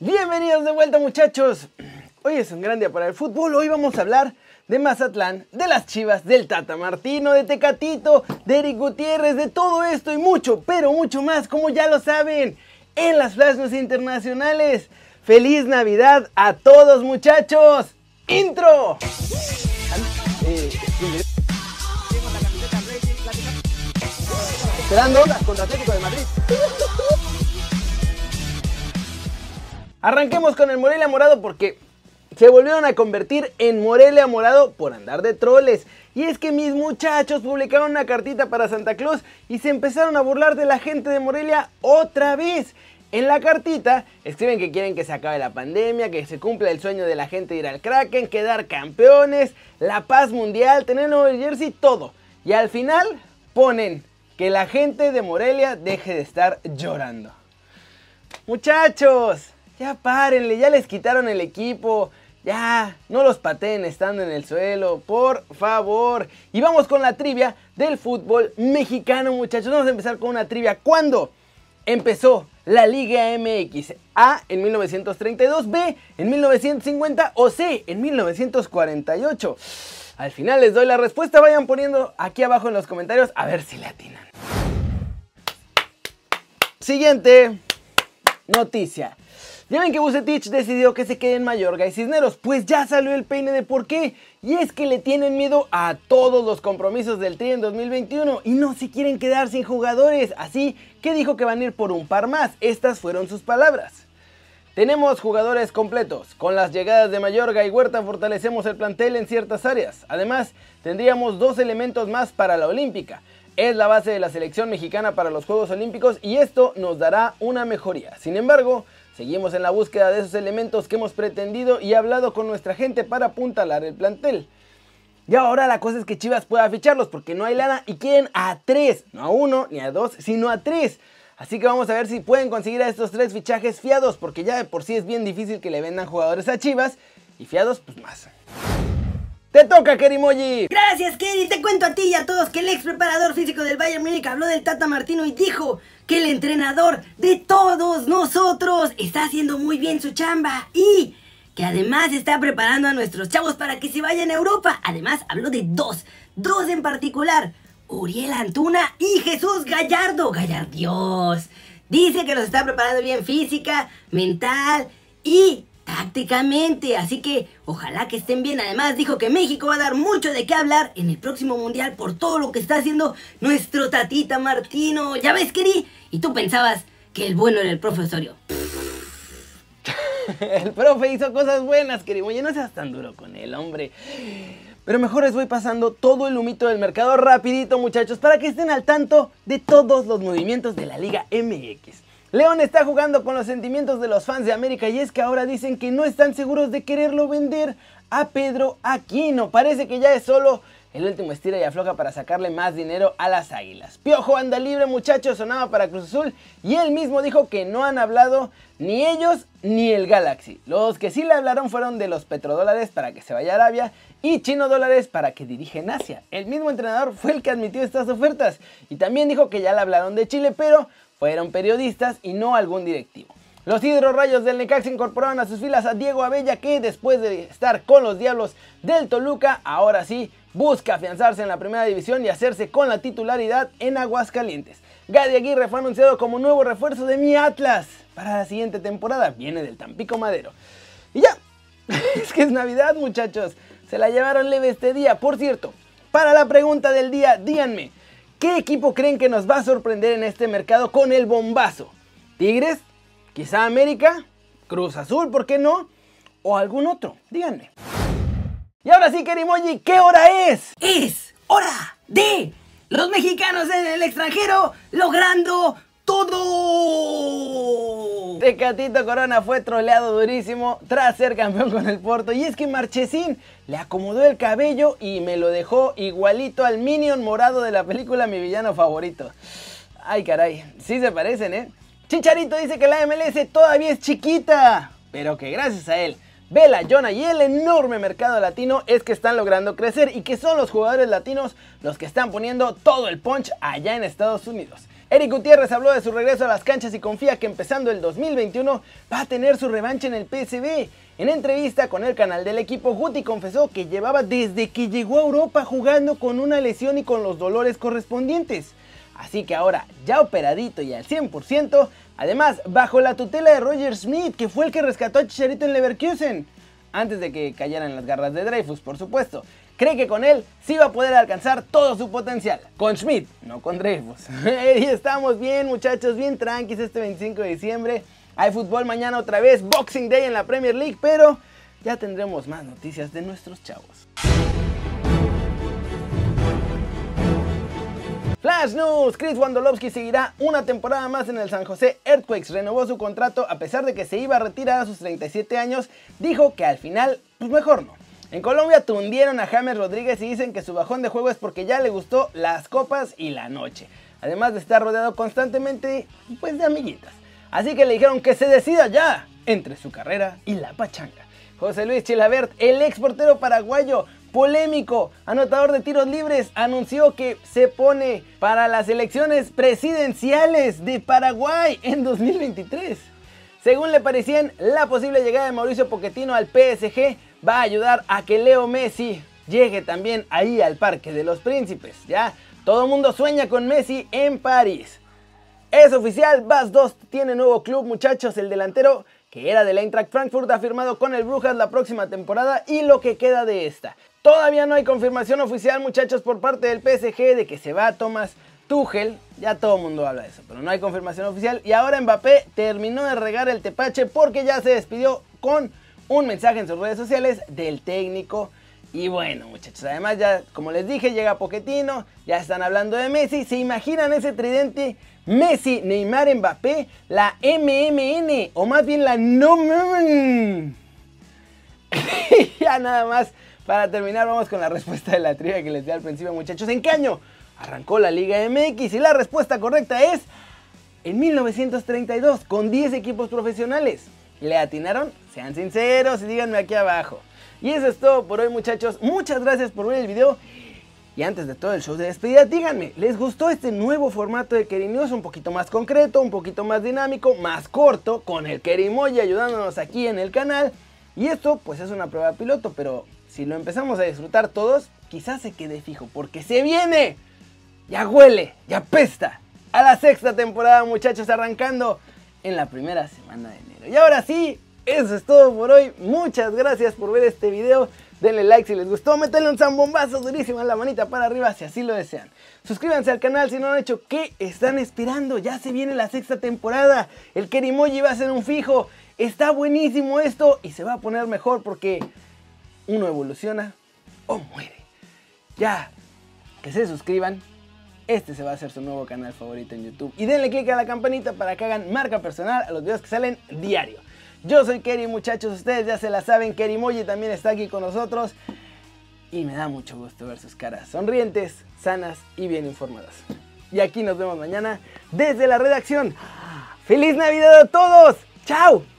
Bienvenidos de vuelta muchachos. Hoy es un gran día para el fútbol. Hoy vamos a hablar de Mazatlán, de las Chivas, del Tata Martino, de Tecatito, de Eric Gutiérrez, de todo esto y mucho, pero mucho más, como ya lo saben, en las flashes internacionales. ¡Feliz Navidad a todos muchachos! ¡Intro! Esperando contra Atlético de Madrid. Arranquemos con el Morelia Morado porque se volvieron a convertir en Morelia Morado por andar de troles. Y es que mis muchachos publicaron una cartita para Santa Claus y se empezaron a burlar de la gente de Morelia otra vez. En la cartita escriben que quieren que se acabe la pandemia, que se cumpla el sueño de la gente de ir al Kraken, quedar campeones, la paz mundial, tener nuevo jersey, todo. Y al final ponen que la gente de Morelia deje de estar llorando. Muchachos, ya párenle, ya les quitaron el equipo. Ya, no los pateen estando en el suelo, por favor. Y vamos con la trivia del fútbol mexicano, muchachos. Vamos a empezar con una trivia. ¿Cuándo empezó la Liga MX? A en 1932, B en 1950 o C en 1948. Al final les doy la respuesta, vayan poniendo aquí abajo en los comentarios a ver si le atinan. Siguiente noticia. Ya ven que Bucetich decidió que se quede en Mayorga y Cisneros, pues ya salió el peine de por qué. Y es que le tienen miedo a todos los compromisos del Tri en 2021 y no se quieren quedar sin jugadores. Así que dijo que van a ir por un par más. Estas fueron sus palabras. Tenemos jugadores completos. Con las llegadas de Mayorga y Huerta fortalecemos el plantel en ciertas áreas. Además, tendríamos dos elementos más para la Olímpica. Es la base de la selección mexicana para los Juegos Olímpicos y esto nos dará una mejoría. Sin embargo, Seguimos en la búsqueda de esos elementos que hemos pretendido y hablado con nuestra gente para apuntalar el plantel. Y ahora la cosa es que Chivas pueda ficharlos porque no hay lana y quieren a tres, no a uno ni a dos, sino a tres. Así que vamos a ver si pueden conseguir a estos tres fichajes fiados porque ya de por sí es bien difícil que le vendan jugadores a Chivas y fiados pues más. ¡Te toca, Kerimoji! Gracias, Keri. Te cuento a ti y a todos que el ex preparador físico del Bayern Múnich habló del Tata Martino y dijo que el entrenador de todos nosotros está haciendo muy bien su chamba y que además está preparando a nuestros chavos para que se vayan a Europa. Además, habló de dos, dos en particular. Uriel Antuna y Jesús Gallardo. Gallardios. Dice que los está preparando bien física, mental y tácticamente. Así que ojalá que estén bien. Además dijo que México va a dar mucho de qué hablar en el próximo mundial por todo lo que está haciendo nuestro tatita Martino. ¿Ya ves, Keri? Y tú pensabas que el bueno era el profesorio. el profe hizo cosas buenas, querido. Oye, no seas tan duro con él, hombre. Pero mejor les voy pasando todo el humito del mercado rapidito, muchachos, para que estén al tanto de todos los movimientos de la Liga MX. León está jugando con los sentimientos de los fans de América y es que ahora dicen que no están seguros de quererlo vender a Pedro Aquino. Parece que ya es solo el último estira y afloja para sacarle más dinero a las águilas. Piojo anda libre muchachos, sonaba para Cruz Azul y él mismo dijo que no han hablado ni ellos ni el Galaxy. Los que sí le hablaron fueron de los petrodólares para que se vaya a Arabia y chino dólares para que dirige en Asia. El mismo entrenador fue el que admitió estas ofertas y también dijo que ya le hablaron de Chile, pero fueron periodistas y no algún directivo. Los hidrorrayos del Necaxa incorporaron a sus filas a Diego Abella que después de estar con los Diablos del Toluca, ahora sí busca afianzarse en la primera división y hacerse con la titularidad en Aguascalientes. Gadi Aguirre fue anunciado como nuevo refuerzo de mi Atlas para la siguiente temporada. Viene del Tampico Madero. Y ya, es que es Navidad muchachos. Se la llevaron leve este día. Por cierto, para la pregunta del día, díganme, ¿Qué equipo creen que nos va a sorprender en este mercado con el bombazo? ¿Tigres? ¿Quizá América? ¿Cruz Azul? ¿Por qué no? ¿O algún otro? Díganme. Y ahora sí, Kerimoji, ¿qué hora es? Es hora de los mexicanos en el extranjero logrando todo. Tecatito Corona fue troleado durísimo tras ser campeón con el Porto. Y es que Marchesín le acomodó el cabello y me lo dejó igualito al Minion morado de la película Mi Villano Favorito. Ay, caray, sí se parecen, ¿eh? Chicharito dice que la MLS todavía es chiquita, pero que gracias a él, Vela, Jonah y el enorme mercado latino es que están logrando crecer y que son los jugadores latinos los que están poniendo todo el punch allá en Estados Unidos. Eric Gutiérrez habló de su regreso a las canchas y confía que empezando el 2021 va a tener su revancha en el PSV. En entrevista con el canal del equipo, Guti confesó que llevaba desde que llegó a Europa jugando con una lesión y con los dolores correspondientes. Así que ahora, ya operadito y al 100%, además bajo la tutela de Roger Smith, que fue el que rescató a Chicharito en Leverkusen, antes de que cayeran las garras de Dreyfus, por supuesto cree que con él sí va a poder alcanzar todo su potencial. Con Schmidt, no con Dreyfus. y estamos bien, muchachos, bien tranquis este 25 de diciembre. Hay fútbol mañana otra vez, Boxing Day en la Premier League, pero ya tendremos más noticias de nuestros chavos. Flash News, Chris Wandolowski seguirá una temporada más en el San José Earthquakes. Renovó su contrato a pesar de que se iba a retirar a sus 37 años. Dijo que al final, pues mejor no. En Colombia tundieron a James Rodríguez y dicen que su bajón de juego es porque ya le gustó las copas y la noche. Además de estar rodeado constantemente pues de amiguitas. Así que le dijeron que se decida ya entre su carrera y la pachanga. José Luis Chilabert, el ex portero paraguayo, polémico, anotador de tiros libres, anunció que se pone para las elecciones presidenciales de Paraguay en 2023. Según le parecían, la posible llegada de Mauricio Pochettino al PSG va a ayudar a que Leo Messi llegue también ahí al Parque de los Príncipes, ¿ya? Todo el mundo sueña con Messi en París. Es oficial, Bas 2 tiene nuevo club, muchachos. El delantero que era del Eintracht Frankfurt ha firmado con el Brujas la próxima temporada y lo que queda de esta. Todavía no hay confirmación oficial, muchachos, por parte del PSG de que se va Thomas Tuchel. Ya todo el mundo habla de eso, pero no hay confirmación oficial. Y ahora Mbappé terminó de regar el tepache porque ya se despidió con un mensaje en sus redes sociales del técnico. Y bueno, muchachos, además ya, como les dije, llega Poquetino, ya están hablando de Messi. ¿Se imaginan ese tridente? Messi, Neymar, Mbappé, la MMN, o más bien la no... ya nada más, para terminar, vamos con la respuesta de la trivia que les di al principio, muchachos. ¿En qué año arrancó la Liga MX? Y la respuesta correcta es en 1932, con 10 equipos profesionales. ¿Le atinaron? Sean sinceros y díganme aquí abajo. Y eso es todo por hoy muchachos. Muchas gracias por ver el video. Y antes de todo el show de despedida, díganme, ¿les gustó este nuevo formato de News? Un poquito más concreto, un poquito más dinámico, más corto, con el Kerimoy ayudándonos aquí en el canal. Y esto pues es una prueba piloto, pero si lo empezamos a disfrutar todos, quizás se quede fijo, porque se viene. Ya huele, ya pesta. A la sexta temporada muchachos, arrancando en la primera semana de. Y ahora sí, eso es todo por hoy. Muchas gracias por ver este video. Denle like si les gustó, métanle un zambombazo durísimo en la manita para arriba si así lo desean. Suscríbanse al canal si no lo han hecho. ¿Qué están esperando? Ya se viene la sexta temporada. El Kerimoji va a ser un fijo. Está buenísimo esto y se va a poner mejor porque uno evoluciona o muere. Ya, que se suscriban. Este se va a hacer su nuevo canal favorito en YouTube. Y denle click a la campanita para que hagan marca personal a los videos que salen diario. Yo soy Kerry, muchachos, ustedes ya se la saben, Kerry Moji también está aquí con nosotros. Y me da mucho gusto ver sus caras sonrientes, sanas y bien informadas. Y aquí nos vemos mañana desde la redacción. ¡Feliz Navidad a todos! ¡Chao!